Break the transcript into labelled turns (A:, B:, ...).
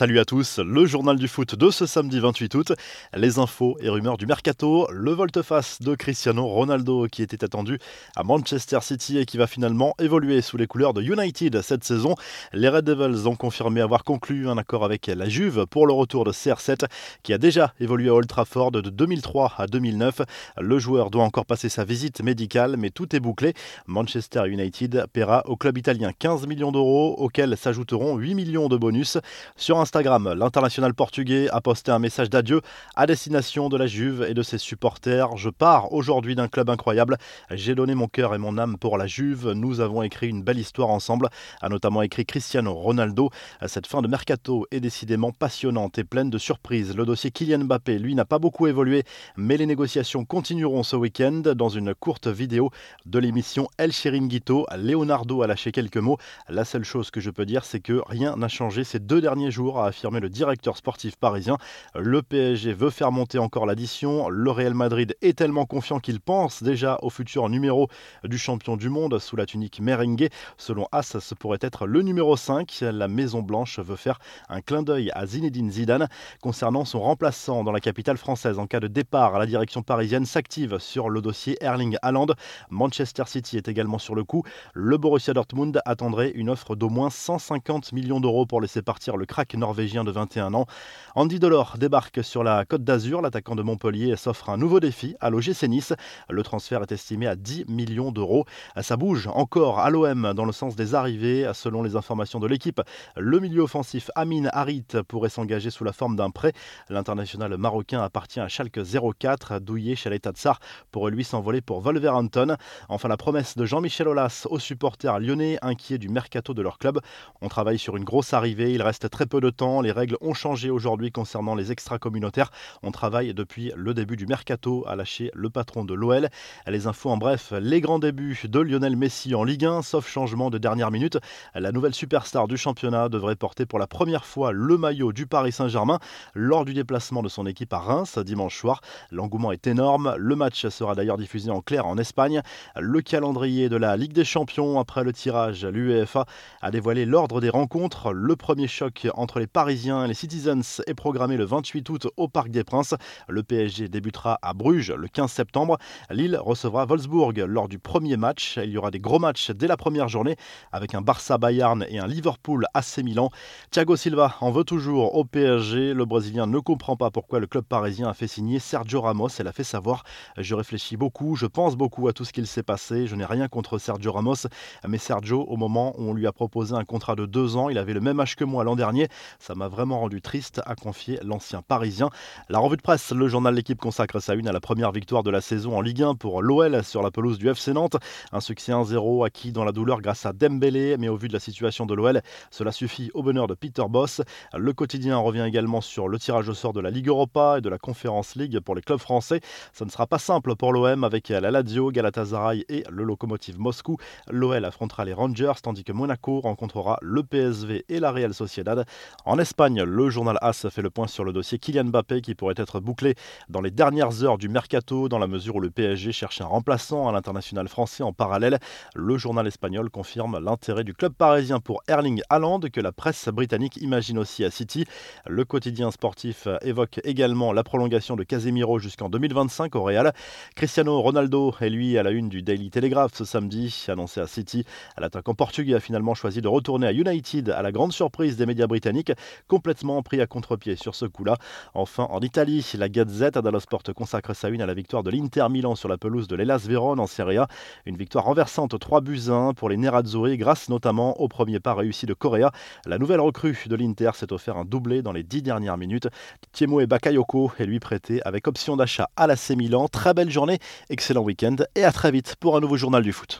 A: Salut à tous, le journal du foot de ce samedi 28 août. Les infos et rumeurs du mercato, le volte-face de Cristiano Ronaldo qui était attendu à Manchester City et qui va finalement évoluer sous les couleurs de United cette saison. Les Red Devils ont confirmé avoir conclu un accord avec la Juve pour le retour de CR7 qui a déjà évolué à Old Trafford de 2003 à 2009. Le joueur doit encore passer sa visite médicale mais tout est bouclé. Manchester United paiera au club italien 15 millions d'euros auxquels s'ajouteront 8 millions de bonus. Sur Instagram, l'international portugais a posté un message d'adieu à destination de la Juve et de ses supporters. Je pars aujourd'hui d'un club incroyable. J'ai donné mon cœur et mon âme pour la Juve. Nous avons écrit une belle histoire ensemble, a notamment écrit Cristiano Ronaldo. Cette fin de mercato est décidément passionnante et pleine de surprises. Le dossier Kylian Mbappé, lui, n'a pas beaucoup évolué, mais les négociations continueront ce week-end. Dans une courte vidéo de l'émission El Chiringuito, Leonardo a lâché quelques mots. La seule chose que je peux dire, c'est que rien n'a changé ces deux derniers jours, a affirmé le directeur sportif parisien. Le PSG veut faire monter encore l'addition. Le Real Madrid est tellement confiant qu'il pense déjà au futur numéro du champion du monde sous la tunique merengue. Selon As, ce pourrait être le numéro 5. La Maison Blanche veut faire un clin d'œil à Zinedine Zidane concernant son remplaçant dans la capitale française en cas de départ. La direction parisienne s'active sur le dossier Erling Haaland. Manchester City est également sur le coup. Le Borussia Dortmund attendrait une offre d'au moins 150 millions d'euros pour laisser partir le crack norvégien de 21 ans. Andy Delors débarque sur la Côte d'Azur. L'attaquant de Montpellier s'offre un nouveau défi à l'OGC Nice. Le transfert est estimé à 10 millions d'euros. Ça bouge encore à l'OM dans le sens des arrivées. Selon les informations de l'équipe, le milieu offensif Amin Harit pourrait s'engager sous la forme d'un prêt. L'international marocain appartient à Schalke 04. Douillet Tsar pourrait lui s'envoler pour Wolverhampton. Enfin, la promesse de Jean-Michel Aulas aux supporters lyonnais inquiets du mercato de leur club. On travaille sur une grosse arrivée. Il reste très peu de temps. Les règles ont changé aujourd'hui concernant les extra-communautaires. On travaille depuis le début du mercato, a lâché le patron de l'OL. Les infos en bref, les grands débuts de Lionel Messi en Ligue 1, sauf changement de dernière minute. La nouvelle superstar du championnat devrait porter pour la première fois le maillot du Paris Saint-Germain lors du déplacement de son équipe à Reims dimanche soir. L'engouement est énorme. Le match sera d'ailleurs diffusé en clair en Espagne. Le calendrier de la Ligue des Champions après le tirage, l'UEFA a dévoilé l'ordre des rencontres. Le premier choc entre les Parisiens les Citizens est programmé le 28 août au Parc des Princes. Le PSG débutera à Bruges le 15 septembre. Lille recevra Wolfsburg lors du premier match. Il y aura des gros matchs dès la première journée avec un Barça-Bayern et un Liverpool AC Milan. Thiago Silva en veut toujours au PSG. Le Brésilien ne comprend pas pourquoi le club parisien a fait signer Sergio Ramos. Elle a fait savoir Je réfléchis beaucoup, je pense beaucoup à tout ce qu'il s'est passé. Je n'ai rien contre Sergio Ramos, mais Sergio, au moment où on lui a proposé un contrat de deux ans, il avait le même âge que moi l'an dernier. Ça m'a vraiment rendu triste, a confié l'ancien parisien. La revue de presse, le journal L'équipe consacre sa une à la première victoire de la saison en Ligue 1 pour l'OL sur la pelouse du FC Nantes. Un succès 1-0 acquis dans la douleur grâce à Dembélé, mais au vu de la situation de l'OL, cela suffit au bonheur de Peter Boss. Le quotidien revient également sur le tirage au sort de la Ligue Europa et de la Conference League pour les clubs français. Ce ne sera pas simple pour l'OM avec la Lazio, Galatasaray et le Lokomotiv Moscou. L'OL affrontera les Rangers tandis que Monaco rencontrera le PSV et la Real Sociedad. En Espagne, le journal AS fait le point sur le dossier Kylian Mbappé qui pourrait être bouclé dans les dernières heures du mercato dans la mesure où le PSG cherche un remplaçant à l'international français en parallèle. Le journal espagnol confirme l'intérêt du club parisien pour Erling Haaland que la presse britannique imagine aussi à City. Le quotidien sportif évoque également la prolongation de Casemiro jusqu'en 2025 au Real. Cristiano Ronaldo est lui à la une du Daily Telegraph ce samedi, annoncé à City. L'attaquant portugais a finalement choisi de retourner à United à la grande surprise des médias britanniques, complètement pris à contre-pied sur ce coup-là. Enfin, en Italie, la Gazette dello Sport consacre sa une à la victoire de l'Inter Milan sur la pelouse de l'Elas Vérone en Serie A. Une victoire renversante 3 buts 1 pour les Nerazzurri grâce notamment au premier pas réussi de Correa. La nouvelle recrue de l'Inter s'est offert un doublé dans les 10 dernières minutes. Tiemo et Bakayoko est lui prêté avec option d'achat à l'AC Milan. Très belle journée, excellent week-end et à très vite pour un nouveau journal du foot.